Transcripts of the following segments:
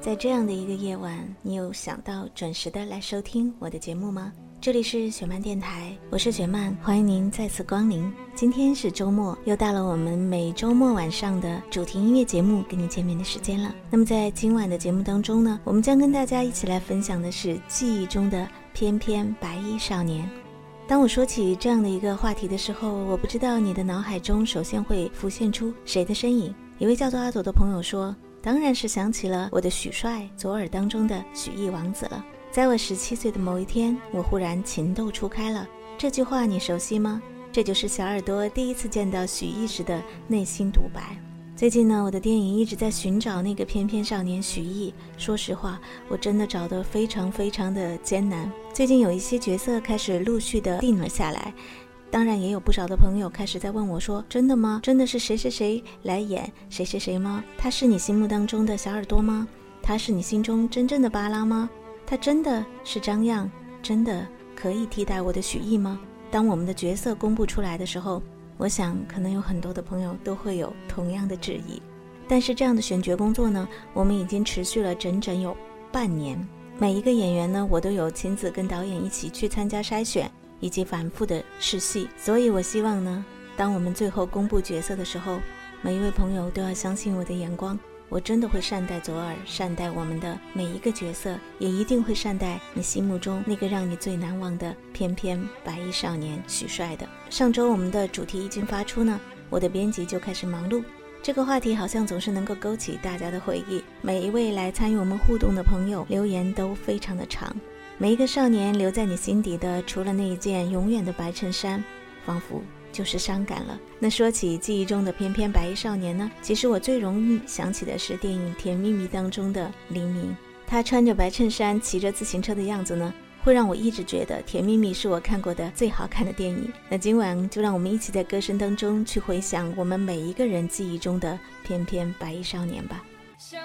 在这样的一个夜晚，你有想到准时的来收听我的节目吗？这里是雪漫电台，我是雪漫，欢迎您再次光临。今天是周末，又到了我们每周末晚上的主题音乐节目跟你见面的时间了。那么在今晚的节目当中呢，我们将跟大家一起来分享的是记忆中的翩翩白衣少年。当我说起这样的一个话题的时候，我不知道你的脑海中首先会浮现出谁的身影。一位叫做阿朵的朋友说：“当然是想起了我的许帅左耳当中的许翼王子了。”在我十七岁的某一天，我忽然情窦初开了。这句话你熟悉吗？这就是小耳朵第一次见到许翼时的内心独白。最近呢，我的电影一直在寻找那个翩翩少年许翼。说实话，我真的找得非常非常的艰难。最近有一些角色开始陆续的定了下来，当然也有不少的朋友开始在问我说：“真的吗？真的是谁谁谁来演谁谁谁吗？他是你心目当中的小耳朵吗？他是你心中真正的巴拉吗？他真的是张漾？真的可以替代我的许翼吗？”当我们的角色公布出来的时候，我想可能有很多的朋友都会有同样的质疑。但是这样的选角工作呢，我们已经持续了整整有半年。每一个演员呢，我都有亲自跟导演一起去参加筛选，以及反复的试戏。所以我希望呢，当我们最后公布角色的时候，每一位朋友都要相信我的眼光。我真的会善待左耳，善待我们的每一个角色，也一定会善待你心目中那个让你最难忘的翩翩白衣少年许帅的。上周我们的主题一经发出呢，我的编辑就开始忙碌。这个话题好像总是能够勾起大家的回忆。每一位来参与我们互动的朋友留言都非常的长。每一个少年留在你心底的，除了那一件永远的白衬衫，仿佛。就是伤感了。那说起记忆中的翩翩白衣少年呢？其实我最容易想起的是电影《甜蜜蜜》当中的黎明。他穿着白衬衫，骑着自行车的样子呢，会让我一直觉得《甜蜜蜜》是我看过的最好看的电影。那今晚就让我们一起在歌声当中去回想我们每一个人记忆中的翩翩白衣少年吧。像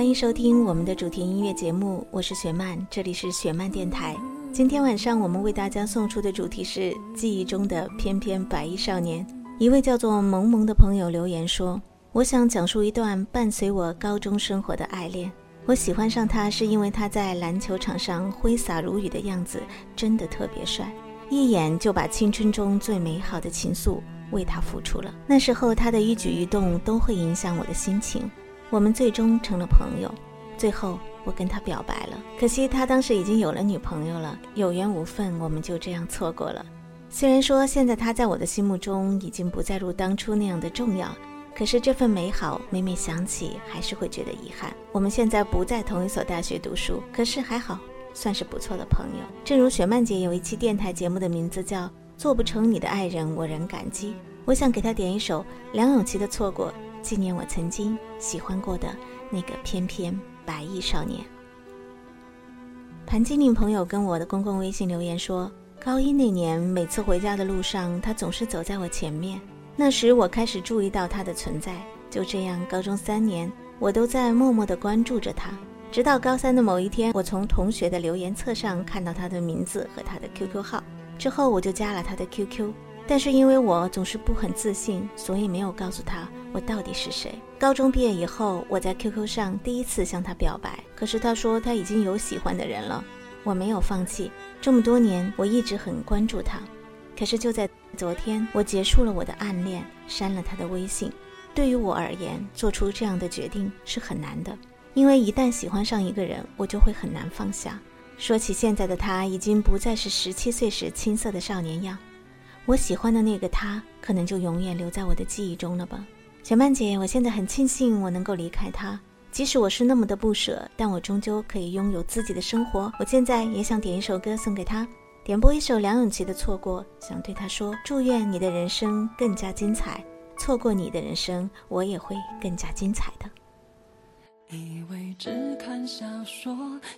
欢迎收听我们的主题音乐节目，我是雪曼，这里是雪曼电台。今天晚上我们为大家送出的主题是记忆中的翩翩白衣少年。一位叫做萌萌的朋友留言说：“我想讲述一段伴随我高中生活的爱恋。我喜欢上他是因为他在篮球场上挥洒如雨的样子真的特别帅，一眼就把青春中最美好的情愫为他付出了。那时候他的一举一动都会影响我的心情。”我们最终成了朋友，最后我跟他表白了。可惜他当时已经有了女朋友了，有缘无分，我们就这样错过了。虽然说现在他在我的心目中已经不再如当初那样的重要，可是这份美好每每想起还是会觉得遗憾。我们现在不在同一所大学读书，可是还好，算是不错的朋友。正如雪漫姐有一期电台节目的名字叫《做不成你的爱人，我仍感激》，我想给她点一首梁咏琪的《错过》。纪念我曾经喜欢过的那个翩翩白衣少年。潘金玲朋友跟我的公共微信留言说：“高一那年，每次回家的路上，他总是走在我前面。那时我开始注意到他的存在。就这样，高中三年，我都在默默地关注着他。直到高三的某一天，我从同学的留言册上看到他的名字和他的 QQ 号，之后我就加了他的 QQ。但是因为我总是不很自信，所以没有告诉他我到底是谁。高中毕业以后，我在 QQ 上第一次向他表白，可是他说他已经有喜欢的人了。我没有放弃，这么多年我一直很关注他。可是就在昨天，我结束了我的暗恋，删了他的微信。对于我而言，做出这样的决定是很难的，因为一旦喜欢上一个人，我就会很难放下。说起现在的他，已经不再是十七岁时青涩的少年样。我喜欢的那个他，可能就永远留在我的记忆中了吧。小曼姐，我现在很庆幸我能够离开他。即使我是那么的不舍，但我终究可以拥有自己的生活。我现在也想点一首歌送给他，点播一首梁咏琪的《错过》，想对他说：祝愿你的人生更加精彩。错过你的人生，我也会更加精彩的。以为只看小说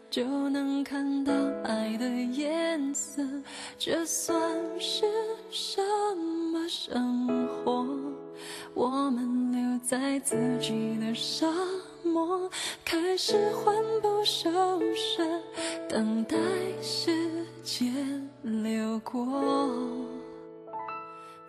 就能看到爱的颜色，这算是什么生活？我们留在自己的沙漠，开始魂不守舍，等待时间流过。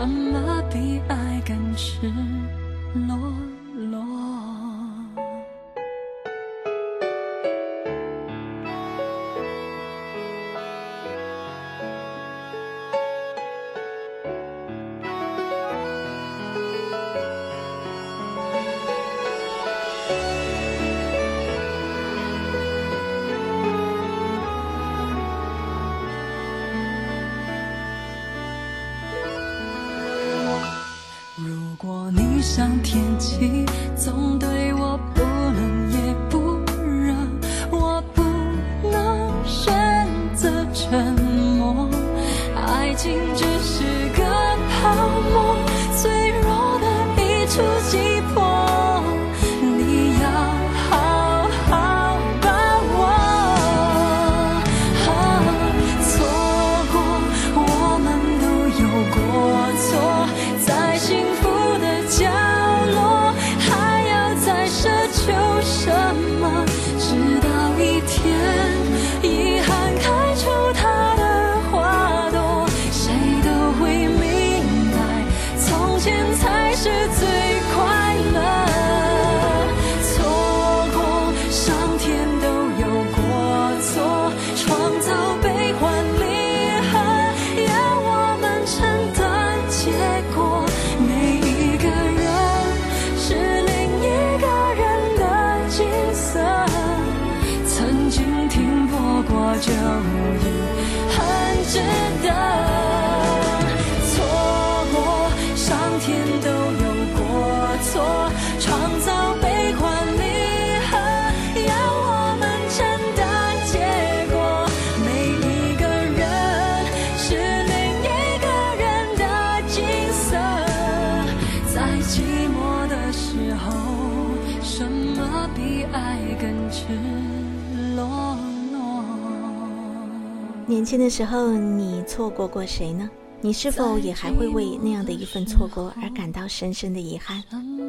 什么比爱更赤像天气，总对年轻的时候，你错过过谁呢？你是否也还会为那样的一份错过而感到深深的遗憾？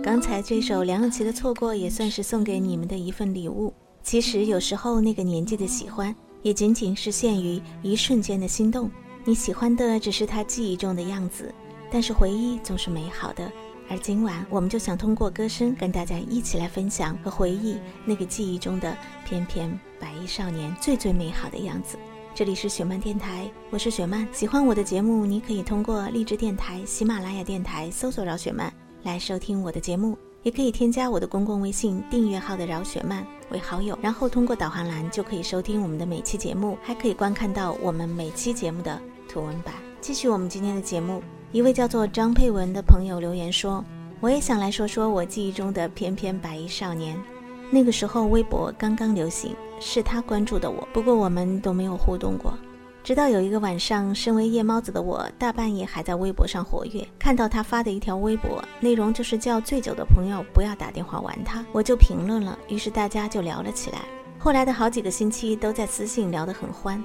刚才这首梁咏琪的《错过》也算是送给你们的一份礼物。其实有时候那个年纪的喜欢，也仅仅是限于一瞬间的心动。你喜欢的只是他记忆中的样子，但是回忆总是美好的。而今晚，我们就想通过歌声跟大家一起来分享和回忆那个记忆中的翩翩白衣少年最最美好的样子。这里是雪漫电台，我是雪漫。喜欢我的节目，你可以通过荔枝电台、喜马拉雅电台搜索“饶雪漫”来收听我的节目。也可以添加我的公共微信订阅号的饶雪漫为好友，然后通过导航栏就可以收听我们的每期节目，还可以观看到我们每期节目的图文版。继续我们今天的节目，一位叫做张佩文的朋友留言说：“我也想来说说我记忆中的翩翩白衣少年。那个时候微博刚刚流行，是他关注的我，不过我们都没有互动过。”直到有一个晚上，身为夜猫子的我，大半夜还在微博上活跃，看到他发的一条微博，内容就是叫醉酒的朋友不要打电话玩他，我就评论了，于是大家就聊了起来。后来的好几个星期都在私信聊得很欢。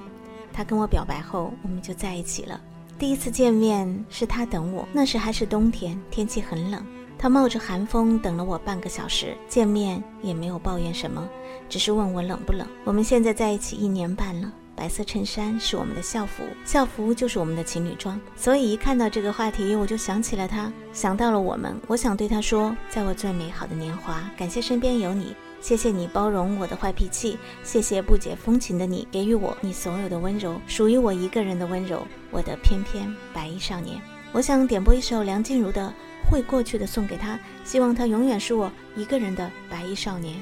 他跟我表白后，我们就在一起了。第一次见面是他等我，那时还是冬天，天气很冷，他冒着寒风等了我半个小时，见面也没有抱怨什么，只是问我冷不冷。我们现在在一起一年半了。白色衬衫是我们的校服，校服就是我们的情侣装。所以一看到这个话题，我就想起了他，想到了我们。我想对他说，在我最美好的年华，感谢身边有你，谢谢你包容我的坏脾气，谢谢不解风情的你，给予我你所有的温柔，属于我一个人的温柔，我的翩翩白衣少年。我想点播一首梁静茹的《会过去的》，送给他，希望他永远是我一个人的白衣少年。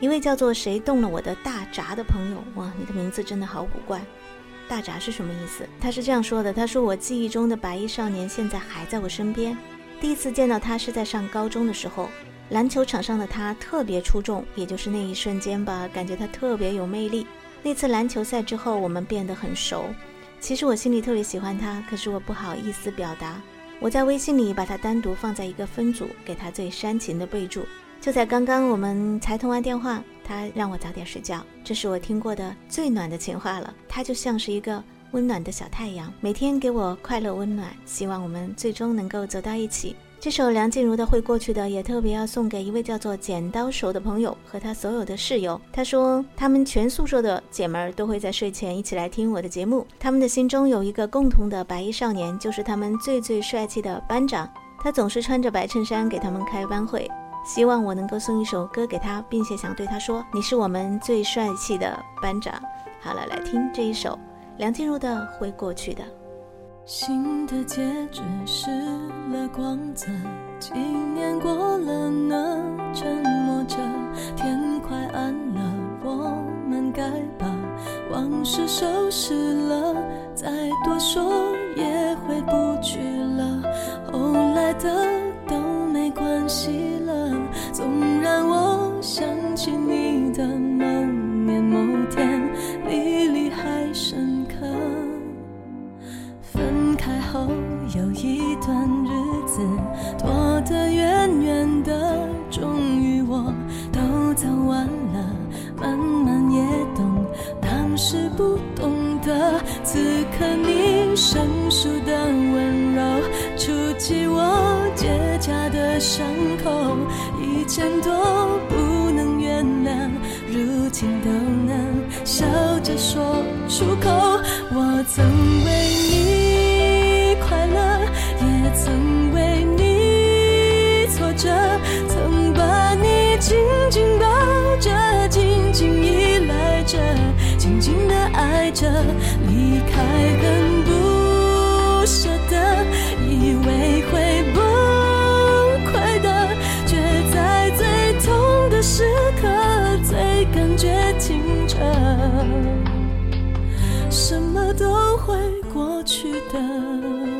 一位叫做“谁动了我的大闸”的朋友，哇，你的名字真的好古怪，大闸是什么意思？他是这样说的：“他说我记忆中的白衣少年现在还在我身边。第一次见到他是在上高中的时候，篮球场上的他特别出众，也就是那一瞬间吧，感觉他特别有魅力。那次篮球赛之后，我们变得很熟。其实我心里特别喜欢他，可是我不好意思表达。我在微信里把他单独放在一个分组，给他最煽情的备注。”就在刚刚，我们才通完电话，他让我早点睡觉，这是我听过的最暖的情话了。他就像是一个温暖的小太阳，每天给我快乐温暖。希望我们最终能够走到一起。这首梁静茹的《会过去的》也特别要送给一位叫做剪刀手的朋友和他所有的室友。他说，他们全宿舍的姐们儿都会在睡前一起来听我的节目。他们的心中有一个共同的白衣少年，就是他们最最帅气的班长。他总是穿着白衬衫给他们开班会。希望我能够送一首歌给他，并且想对他说：“你是我们最帅气的班长。”好了，来听这一首梁静茹的《会过去的》。新的戒指失了光泽，几年过了呢？沉默着，天快暗了，我们该把往事收拾了。再多说也回不去了，后来的都。没关系了，总会过去的。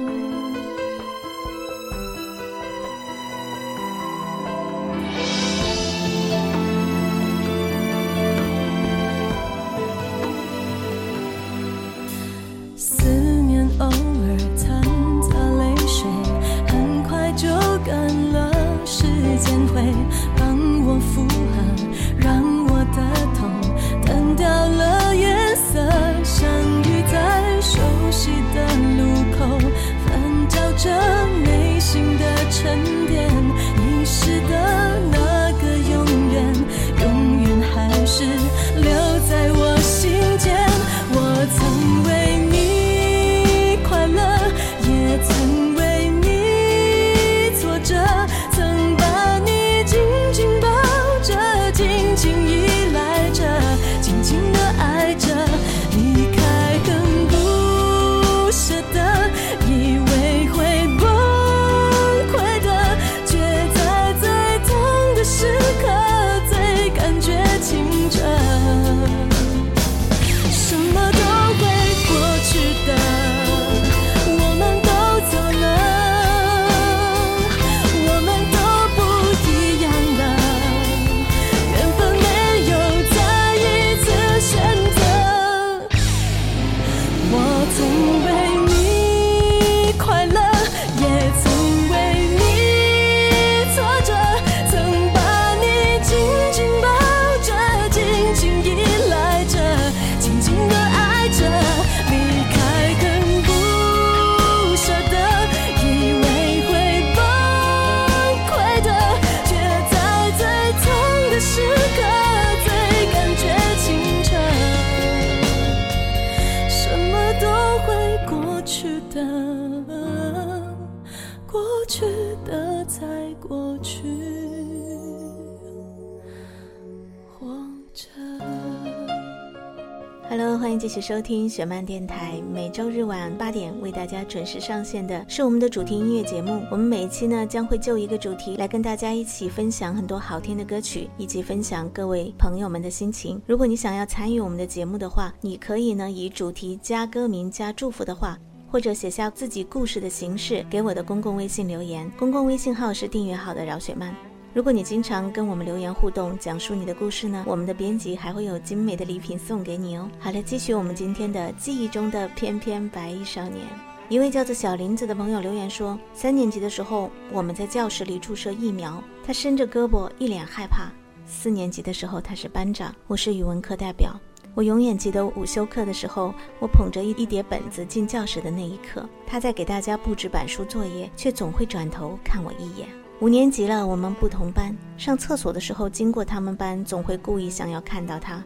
收听雪漫电台，每周日晚八点为大家准时上线的是我们的主题音乐节目。我们每一期呢将会就一个主题来跟大家一起分享很多好听的歌曲，以及分享各位朋友们的心情。如果你想要参与我们的节目的话，你可以呢以主题加歌名加祝福的话。或者写下自己故事的形式给我的公共微信留言，公共微信号是订阅号的饶雪漫。如果你经常跟我们留言互动，讲述你的故事呢，我们的编辑还会有精美的礼品送给你哦。好了，继续我们今天的记忆中的翩翩白衣少年。一位叫做小林子的朋友留言说，三年级的时候我们在教室里注射疫苗，他伸着胳膊，一脸害怕。四年级的时候他是班长，我是语文课代表。我永远记得午休课的时候，我捧着一一叠本子进教室的那一刻，他在给大家布置板书作业，却总会转头看我一眼。五年级了，我们不同班，上厕所的时候经过他们班，总会故意想要看到他。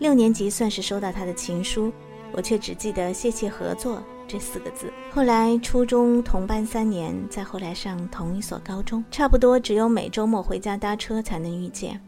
六年级算是收到他的情书，我却只记得“谢谢合作”这四个字。后来初中同班三年，再后来上同一所高中，差不多只有每周末回家搭车才能遇见。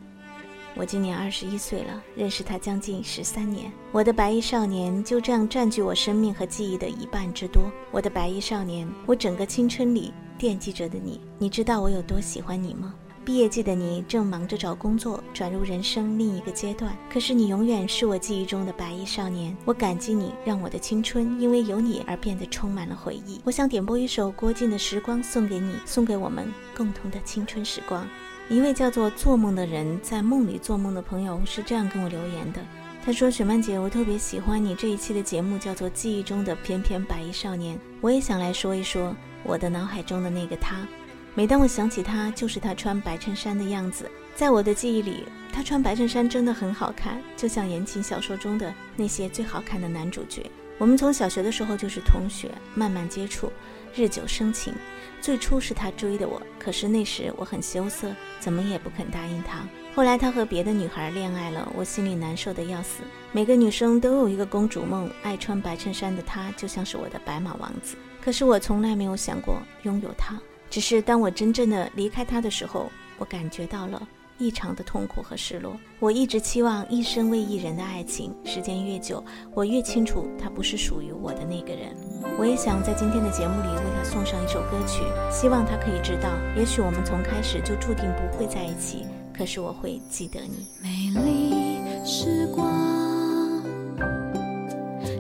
我今年二十一岁了，认识他将近十三年。我的白衣少年就这样占据我生命和记忆的一半之多。我的白衣少年，我整个青春里惦记着的你，你知道我有多喜欢你吗？毕业季的你正忙着找工作，转入人生另一个阶段。可是你永远是我记忆中的白衣少年，我感激你，让我的青春因为有你而变得充满了回忆。我想点播一首郭靖的《时光》送给你，送给我们共同的青春时光。一位叫做做梦的人在梦里做梦的朋友是这样跟我留言的，他说：“雪曼姐，我特别喜欢你这一期的节目，叫做《记忆中的翩翩白衣少年》。我也想来说一说我的脑海中的那个他。每当我想起他，就是他穿白衬衫的样子。在我的记忆里，他穿白衬衫真的很好看，就像言情小说中的那些最好看的男主角。我们从小学的时候就是同学，慢慢接触，日久生情。最初是他追的我，可是那时我很羞涩，怎么也不肯答应他。后来他和别的女孩恋爱了，我心里难受的要死。每个女生都有一个公主梦，爱穿白衬衫的他就像是我的白马王子。可是我从来没有想过拥有他，只是当我真正的离开他的时候，我感觉到了异常的痛苦和失落。我一直期望一生为一人的爱情，时间越久，我越清楚他不是属于我的那个人。我也想在今天的节目里为他送上一首歌曲，希望他可以知道，也许我们从开始就注定不会在一起，可是我会记得你。美丽时光，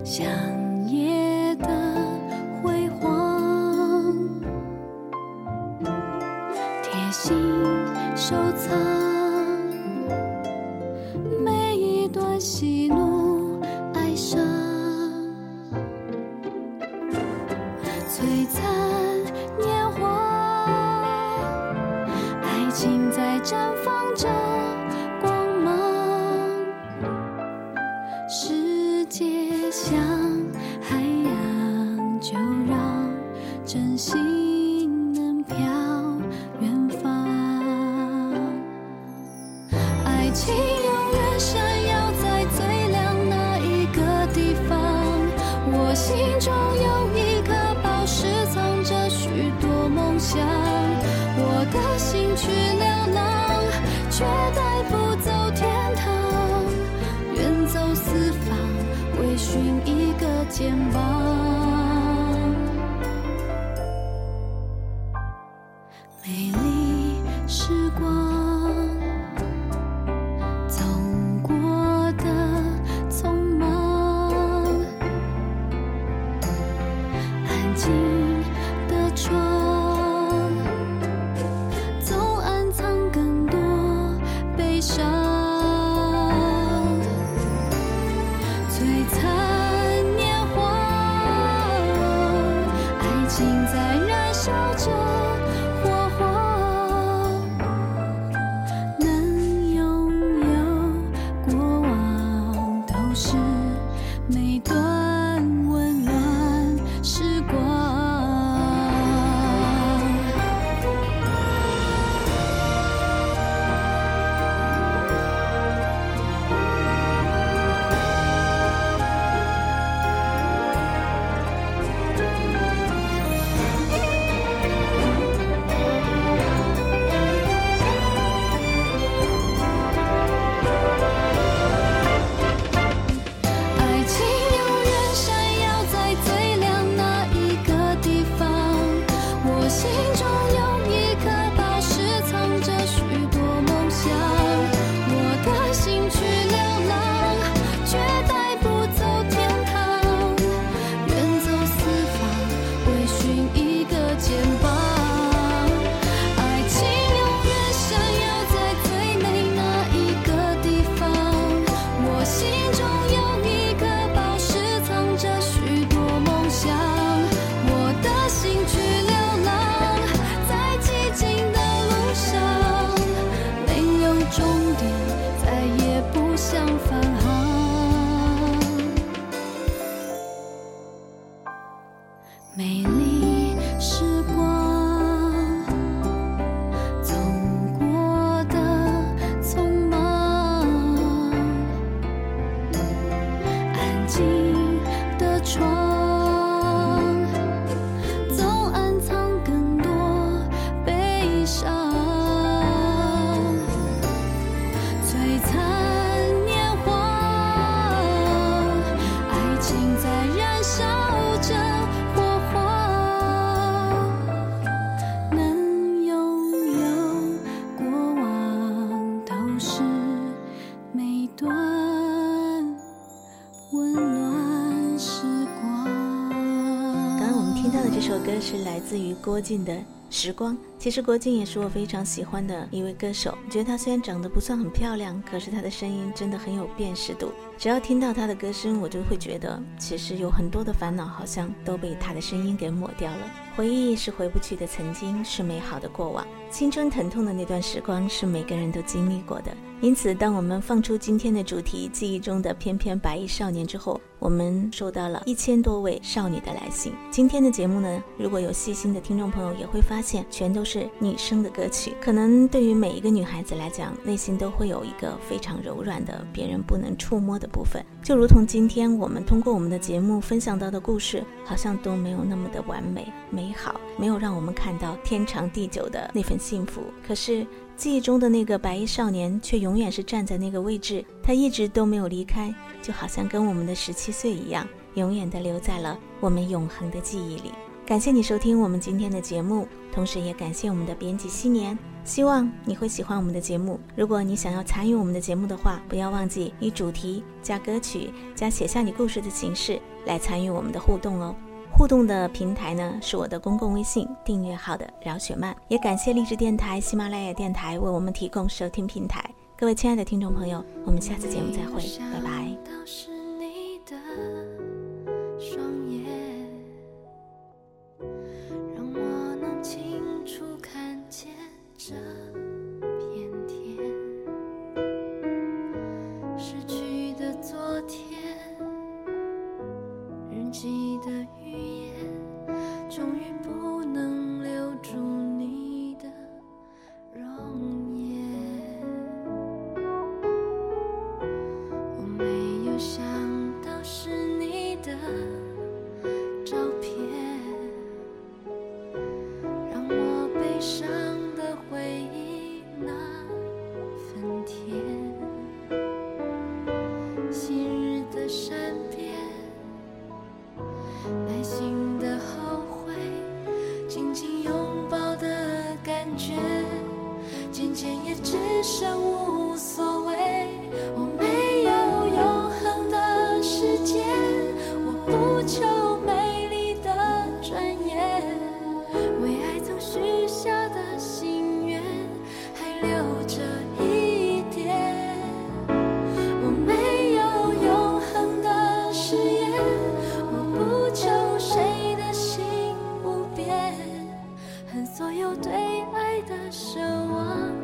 像夜的辉煌，贴心收藏每一段喜怒哀伤，璀璨绽放着。自于郭靖的《时光》。其实郭靖也是我非常喜欢的一位歌手。觉得他虽然长得不算很漂亮，可是他的声音真的很有辨识度。只要听到他的歌声，我就会觉得，其实有很多的烦恼好像都被他的声音给抹掉了。回忆是回不去的曾经，是美好的过往。青春疼痛的那段时光，是每个人都经历过的。因此，当我们放出今天的主题“记忆中的翩翩白衣少年”之后，我们收到了一千多位少女的来信。今天的节目呢，如果有细心的听众朋友也会发现，全都是是女生的歌曲。可能对于每一个女孩子来讲，内心都会有一个非常柔软的、别人不能触摸的部分。就如同今天我们通过我们的节目分享到的故事，好像都没有那么的完美美好，没有让我们看到天长地久的那份幸福。可是。记忆中的那个白衣少年，却永远是站在那个位置，他一直都没有离开，就好像跟我们的十七岁一样，永远的留在了我们永恒的记忆里。感谢你收听我们今天的节目，同时也感谢我们的编辑新年。希望你会喜欢我们的节目。如果你想要参与我们的节目的话，不要忘记以主题加歌曲加写下你故事的形式来参与我们的互动哦。互动的平台呢是我的公共微信订阅号的饶雪漫，也感谢励志电台、喜马拉雅电台为我们提供收听平台。各位亲爱的听众朋友，我们下次节目再会，拜拜。所有对爱的奢望。